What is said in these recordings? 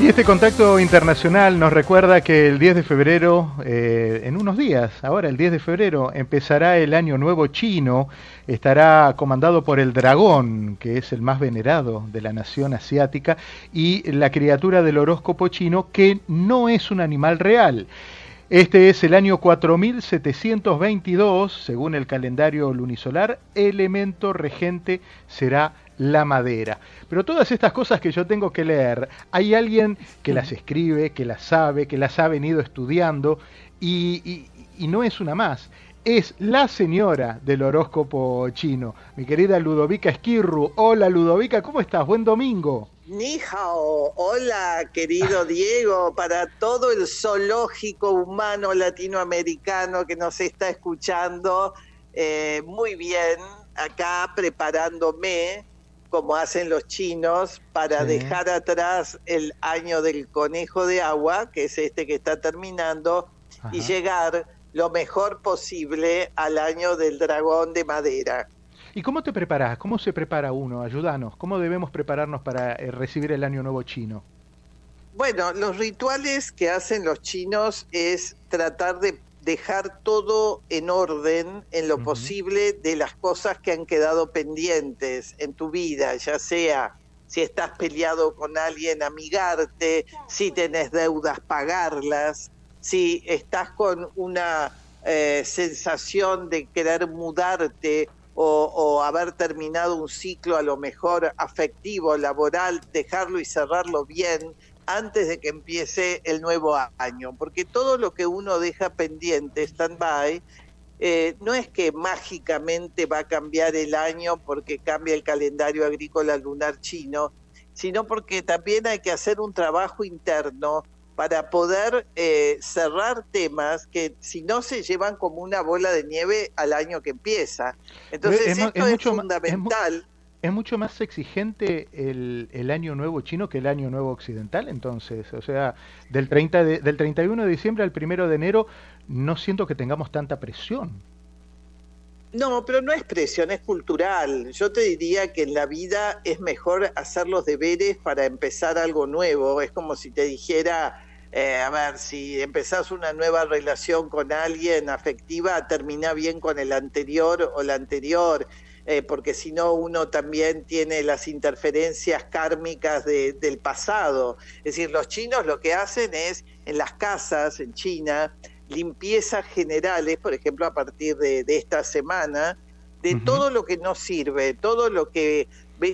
Y este contacto internacional nos recuerda que el 10 de febrero, eh, en unos días, ahora el 10 de febrero, empezará el año nuevo chino, estará comandado por el dragón, que es el más venerado de la nación asiática, y la criatura del horóscopo chino, que no es un animal real. Este es el año 4722, según el calendario lunisolar, elemento regente será la madera. Pero todas estas cosas que yo tengo que leer, hay alguien que las escribe, que las sabe, que las ha venido estudiando y, no es una más. Es la señora del horóscopo chino, mi querida Ludovica Esquirru. Hola Ludovica, ¿cómo estás? Buen domingo. Ni hao, hola querido Diego, para todo el zoológico humano latinoamericano que nos está escuchando, eh, muy bien, acá preparándome como hacen los chinos, para dejar atrás el año del conejo de agua, que es este que está terminando, y llegar lo mejor posible al año del dragón de madera. ¿Y cómo te preparas? ¿Cómo se prepara uno? Ayúdanos. ¿Cómo debemos prepararnos para eh, recibir el año nuevo chino? Bueno, los rituales que hacen los chinos es tratar de dejar todo en orden en lo posible de las cosas que han quedado pendientes en tu vida, ya sea si estás peleado con alguien, amigarte, si tenés deudas, pagarlas, si estás con una eh, sensación de querer mudarte o, o, haber terminado un ciclo a lo mejor afectivo, laboral, dejarlo y cerrarlo bien, antes de que empiece el nuevo año, porque todo lo que uno deja pendiente, stand-by, eh, no es que mágicamente va a cambiar el año porque cambia el calendario agrícola lunar chino, sino porque también hay que hacer un trabajo interno para poder eh, cerrar temas que si no se llevan como una bola de nieve al año que empieza. Entonces esto es, fundamental. ¿Es mucho más exigente el, año nuevo chino que el año nuevo occidental? Entonces, o sea, del, 30 del 31 de diciembre al 1 de enero no siento que tengamos tanta presión. No, pero no es presión, es cultural. Yo te diría que en la vida es mejor hacer los deberes para empezar algo nuevo. Es como si te dijera, eh, a ver, si empezás una nueva relación con alguien afectiva, termina bien con el anterior o la anterior. Eh, porque si no uno también tiene las interferencias kármicas del pasado. Es decir, los chinos lo que hacen es en las casas, en China, limpiezas generales, por ejemplo, a partir de, esta semana, de todo lo que no sirve, todo lo que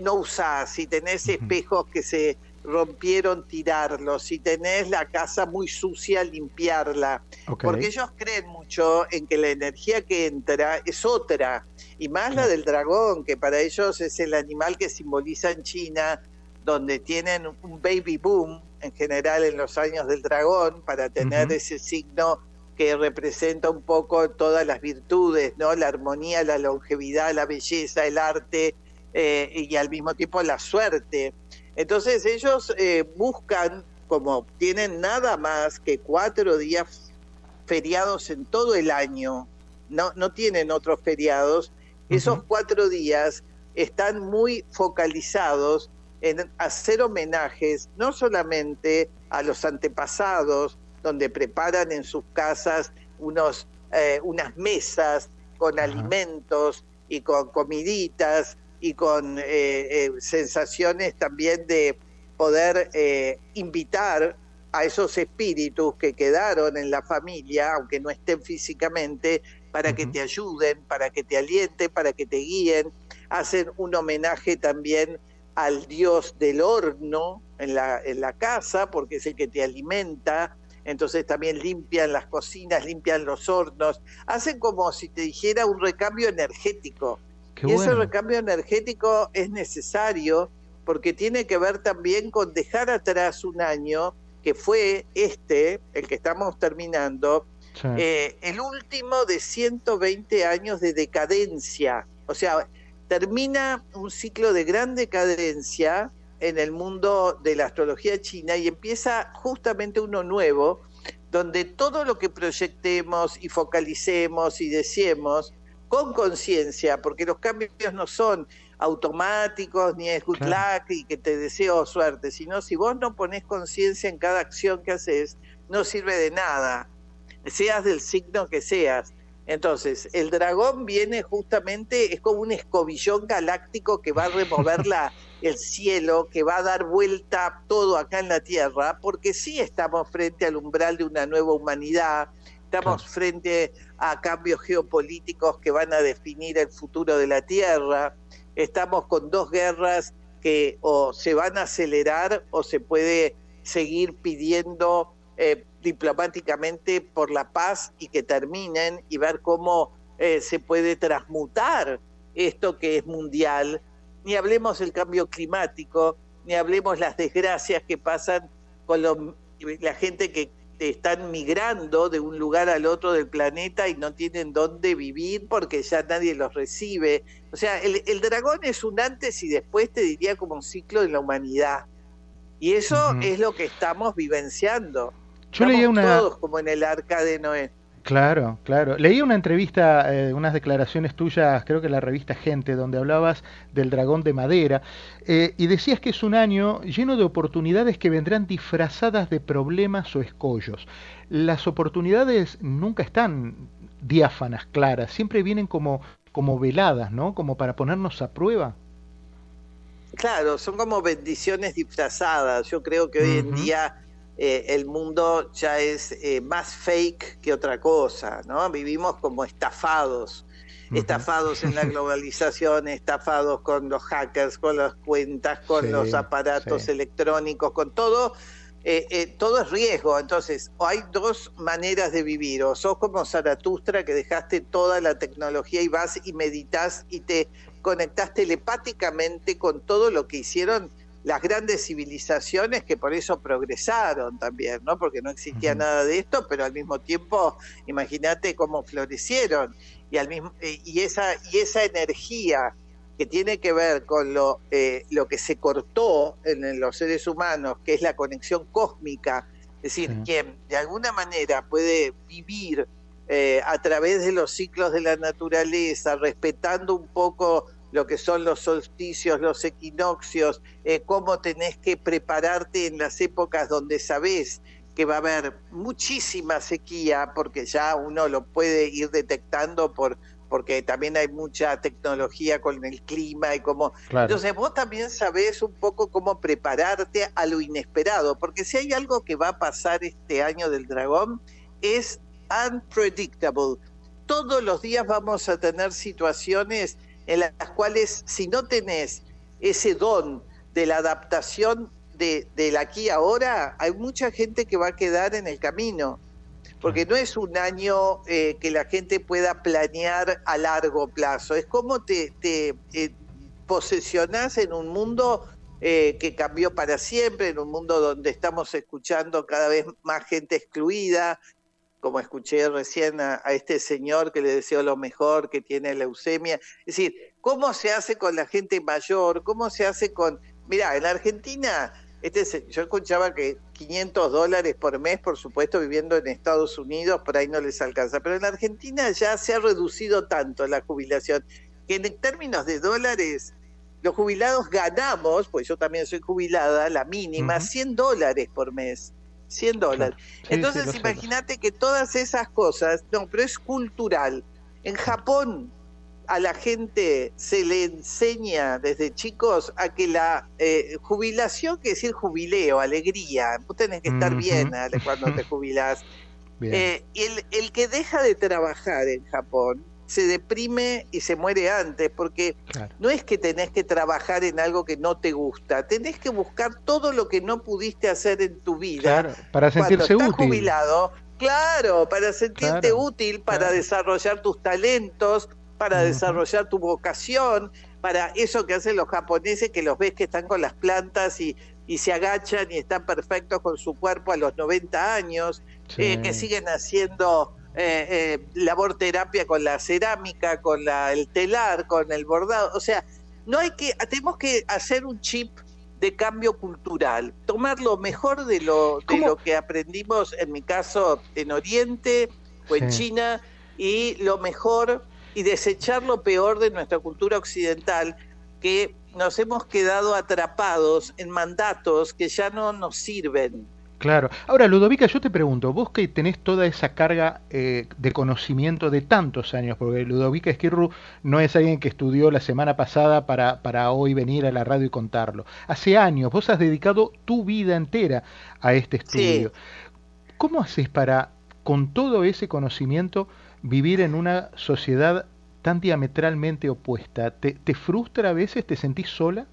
no usás, si tenés espejos que se rompieron, tirarlos, si tenés la casa muy sucia, limpiarla, porque ellos creen mucho en que la energía que entra es otra, y más la del dragón, que para ellos es el animal que simboliza en China, donde tienen un baby boom en general en los años del dragón, para tener ese signo que representa un poco todas las virtudes, ¿no? La armonía, la longevidad, la belleza, el arte eh, y al mismo tiempo la suerte. Entonces ellos eh, buscan, como tienen nada más que cuatro días feriados en todo el año, no, no tienen otros feriados, esos cuatro días están muy focalizados en hacer homenajes no solamente a los antepasados, donde preparan en sus casas unos, eh, unas mesas con alimentos y con comiditas y con eh, eh, sensaciones también de poder invitar a esos espíritus que quedaron en la familia, aunque no estén físicamente, para que te ayuden, para que te alienten, para que te guíen. Hacen un homenaje también al dios del horno en la, en la casa, porque es el que te alimenta. Entonces también limpian las cocinas, limpian los hornos. Hacen como si te dijera un recambio energético y ese recambio energético es necesario porque tiene que ver también con dejar atrás un año que fue este, el que estamos terminando, eh, el último de 120 años de decadencia. O sea, termina un ciclo de gran decadencia en el mundo de la astrología china y empieza justamente uno nuevo, donde todo lo que proyectemos y focalicemos y deseemos con conciencia, porque los cambios no son automáticos, ni es good luck y que te deseo suerte, sino si vos no pones conciencia en cada acción que haces, no sirve de nada, seas del signo que seas. Entonces, el dragón viene justamente, es como un escobillón galáctico que va a remover la, el cielo, que va a dar vuelta todo acá en la Tierra, porque sí estamos frente al umbral de una nueva humanidad, estamos frente a cambios geopolíticos que van a definir el futuro de la Tierra, estamos con dos guerras que o se van a acelerar o se puede seguir pidiendo eh, diplomáticamente por la paz y que terminen y ver cómo eh, se puede transmutar esto que es mundial. Ni hablemos del cambio climático, ni hablemos las desgracias que pasan con la gente que están migrando de un lugar al otro del planeta y no tienen dónde vivir porque ya nadie los recibe. O sea, el, dragón es un antes y después, te diría, como un ciclo de la humanidad. Y eso es lo que estamos vivenciando. Yo leía una... Todos como en el arca de Noé. Claro, claro. Leí una entrevista, eh, unas declaraciones tuyas, creo que en la revista Gente, donde hablabas del dragón de madera eh, y decías que es un año lleno de oportunidades que vendrán disfrazadas de problemas o escollos. Las oportunidades nunca están diáfanas, claras, siempre vienen como, como veladas, ¿no? Como para ponernos a prueba. Claro, son como bendiciones disfrazadas. Yo creo que hoy en día eh, el mundo ya es eh, más fake que otra cosa, ¿no? Vivimos como estafados, estafados en la globalización, estafados con los hackers, con las cuentas, con los aparatos electrónicos, con todo. Eh, todo es riesgo, entonces hay dos maneras de vivir, o sos como Zaratustra que dejaste toda la tecnología y vas y meditas y te conectás telepáticamente con todo lo que hicieron las grandes civilizaciones que por eso progresaron también, ¿no? Porque no existía nada de esto, pero al mismo tiempo, imagínate cómo florecieron. Y al mismo eh, y esa y esa energía que tiene que ver con lo eh, lo que se cortó en, los seres humanos, que es la conexión cósmica, es decir, quien de alguna manera puede vivir eh, a través de los ciclos de la naturaleza, respetando un poco lo que son los solsticios, los equinoccios, eh, cómo tenés que prepararte en las épocas donde sabés que va a haber muchísima sequía, porque ya uno lo puede ir detectando por porque también hay mucha tecnología con el clima y cómo... Entonces vos también sabés un poco cómo prepararte a lo inesperado, porque si hay algo que va a pasar este año del dragón, es unpredictable. Todos los días vamos a tener situaciones en las cuales si no tenés ese don de la adaptación de, del aquí ahora, hay mucha gente que va a quedar en el camino, porque no es un año eh, que la gente pueda planear a largo plazo, es como te, te eh, posesionás en un mundo eh, que cambió para siempre, en un mundo donde estamos escuchando cada vez más gente excluida, como escuché recién a, este señor que le deseo lo mejor, que tiene leucemia. Es decir, ¿cómo se hace con la gente mayor? ¿Cómo se hace con... Mira, en Argentina, este, yo escuchaba que 500 dólares por mes, por supuesto, viviendo en Estados Unidos, por ahí no les alcanza, pero en Argentina ya se ha reducido tanto la jubilación que en términos de dólares los jubilados ganamos, pues yo también soy jubilada, la mínima, 100 dólares por mes. 100 dólares. Entonces imagínate que todas esas cosas, no, pero es cultural. En Japón a la gente se le enseña desde chicos a que la eh, jubilación, que decir jubileo, alegría, vos tenés que estar bien cuando te jubilás. Eh, el, el que deja de trabajar en Japón se deprime y se muere antes, porque no es que tenés que trabajar en algo que no te gusta, tenés que buscar todo lo que no pudiste hacer en tu vida. para sentirse estás útil. jubilado, claro, para sentirte útil, para desarrollar tus talentos, para desarrollar tu vocación, para eso que hacen los japoneses, que los ves que están con las plantas y, y se agachan y están perfectos con su cuerpo a los 90 años, eh, que siguen haciendo eh, eh, labor terapia con la cerámica, con la, el telar, con el bordado. O sea, no hay que, tenemos que hacer un chip de cambio cultural, tomar lo mejor de lo, de lo que aprendimos, en mi caso, en Oriente o en China, y lo mejor y desechar lo peor de nuestra cultura occidental, que nos hemos quedado atrapados en mandatos que ya no nos sirven. Claro. Ahora, Ludovica, yo te pregunto, vos que tenés toda esa carga eh, de conocimiento de tantos años, porque Ludovica Esquirru no es alguien que estudió la semana pasada para, para hoy venir a la radio y contarlo. Hace años, vos has dedicado tu vida entera a este estudio. ¿Cómo haces para, con todo ese conocimiento, vivir en una sociedad tan diametralmente opuesta? ¿Te, te frustra a veces? ¿Te sentís sola?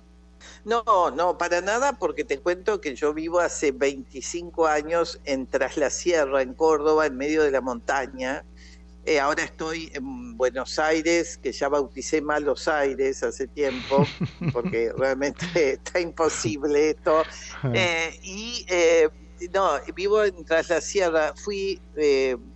No, no, para nada, porque te cuento que yo vivo hace 25 años en Tras la Sierra, en Córdoba, en medio de la montaña. Eh, ahora estoy en Buenos Aires, que ya bauticé mal los Aires hace tiempo, porque realmente está imposible esto. Eh, y eh, no, vivo en Tras la Sierra. Fui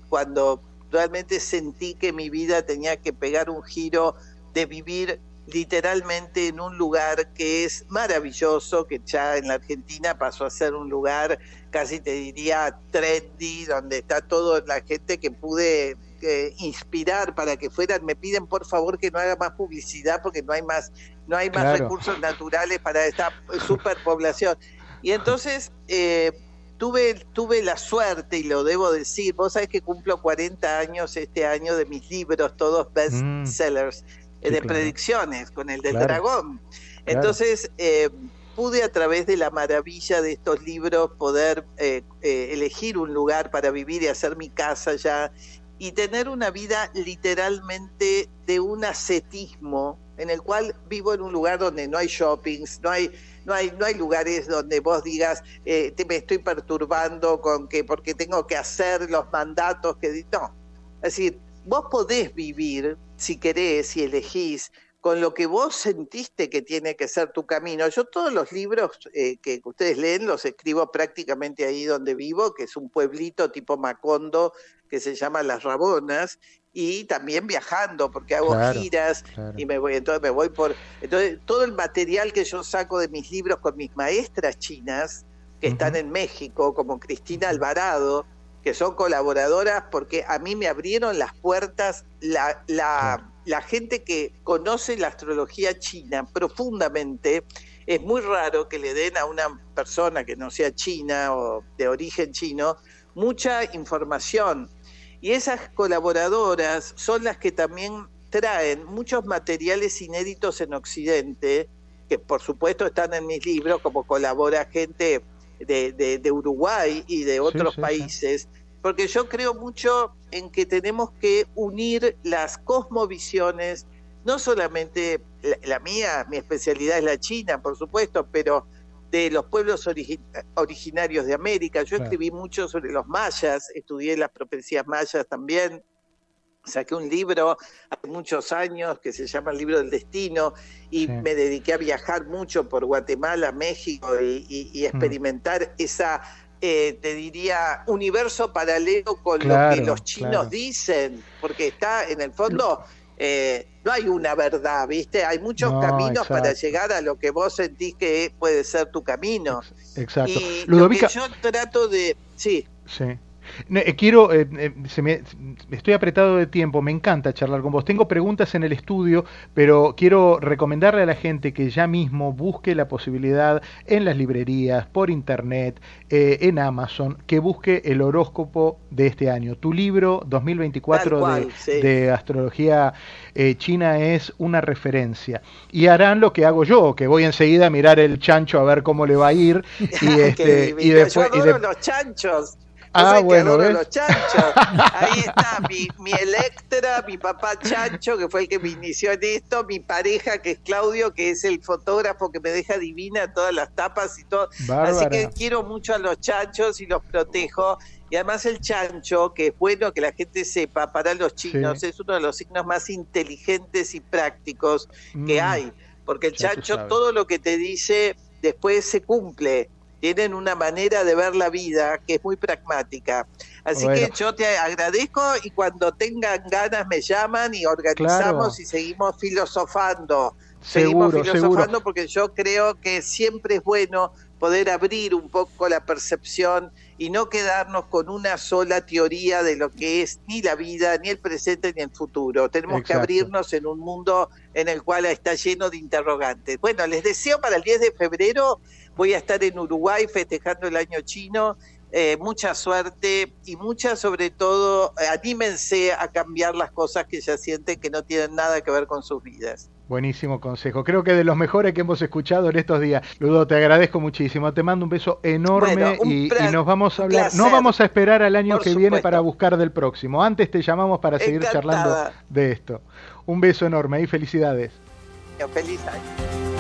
cuando realmente sentí que mi vida tenía que pegar un giro de vivir literalmente en un lugar que es maravilloso, que ya en la Argentina pasó a ser un lugar casi te diría trendy, donde está toda la gente que pude eh, inspirar para que fueran. Me piden por favor que no haga más publicidad porque no hay más, no hay más recursos naturales para esta superpoblación. Y entonces eh, tuve, tuve la suerte, y lo debo decir, vos sabés que cumplo 40 años este año de mis libros, todos mm. Bestsellers de predicciones con el del dragón. Entonces, eh, pude a través de la maravilla de estos libros poder eh, eh, elegir un lugar para vivir y hacer mi casa ya y tener una vida literalmente de un ascetismo en el cual vivo en un lugar donde no hay shoppings, no hay no hay no hay lugares donde vos digas te me estoy perturbando con que porque tengo que hacer los mandatos que no. Es decir vos podés vivir, si querés y elegís, con lo que vos sentiste que tiene que ser tu camino. Yo todos los libros eh, que ustedes leen los escribo prácticamente ahí donde vivo, que es un pueblito tipo Macondo que se llama Las Rabonas, y también viajando, porque hago giras y me voy, entonces me voy por... Entonces, todo el material que yo saco de mis libros con mis maestras chinas, que están en México, como Cristina Alvarado, que son colaboradoras porque a mí me abrieron las puertas la, la, gente que conoce la astrología china profundamente. Es muy raro que le den a una persona que no sea china o de origen chino mucha información. Y esas colaboradoras son las que también traen muchos materiales inéditos en Occidente, que por supuesto están en mis libros, como colabora gente de, Uruguay y de otros países, porque yo creo mucho en que tenemos que unir las cosmovisiones, no solamente la, mía, mi especialidad es la China, por supuesto, pero de los pueblos originarios de América. Yo escribí mucho sobre los mayas, estudié las profecías mayas también, saqué un libro hace muchos años que se llama El libro del destino y me dediqué a viajar mucho por Guatemala, México y, mm. experimentar esa, eh, te diría, universo paralelo con lo que los chinos dicen, porque está en el fondo... Eh, no hay una verdad, ¿viste? Hay muchos caminos para llegar a lo que vos sentís que puede ser tu camino. Exacto. Y lo que yo trato de... Sí. Sí. Eh, quiero, eh, eh, se me, estoy apretado de tiempo, me encanta charlar con vos. Tengo preguntas en el estudio, pero quiero recomendarle a la gente que ya mismo busque la posibilidad en las librerías, por internet, en Amazon, que busque el horóscopo de este año. Tu libro 2024 de, astrología china es una referencia. Y harán lo que hago yo, que voy enseguida a mirar el chancho a ver cómo le va a ir. Y, este, y después, los chanchos. Ah, bueno, los chanchos. Ahí está mi, mi Electra, mi papá Chancho, que fue el que me inició en esto, mi pareja, que es Claudio, que es el fotógrafo que me deja divina todas las tapas y todo. Así que quiero mucho a los chanchos y los protejo. Y además el chancho, que es bueno que la gente sepa, para los chinos es uno de los signos más inteligentes y prácticos que mm. hay. Porque el chancho todo lo que te dice después se cumple tienen una manera de ver la vida que es muy pragmática. Así que yo te agradezco y cuando tengan ganas me llaman y organizamos y seguimos filosofando seguimos filosofando porque yo creo que siempre es bueno poder abrir un poco la percepción y no quedarnos con una sola teoría de lo que es ni la vida, ni el presente, ni el futuro. Tenemos que abrirnos en un mundo en el cual está lleno de interrogantes. Bueno, les deseo para el 10 de febrero, voy a estar en Uruguay festejando el año chino eh, mucha suerte y mucha, sobre todo, eh, anímense a cambiar las cosas que ya sienten que no tienen nada que ver con sus vidas. Buenísimo consejo. Creo que de los mejores que hemos escuchado en estos días. Ludo, te agradezco muchísimo. Te mando un beso enorme y, nos vamos a hablar. No vamos a esperar al año que viene para buscar del próximo. Antes te llamamos para seguir charlando de esto. Un beso enorme y felicidades. Feliz año.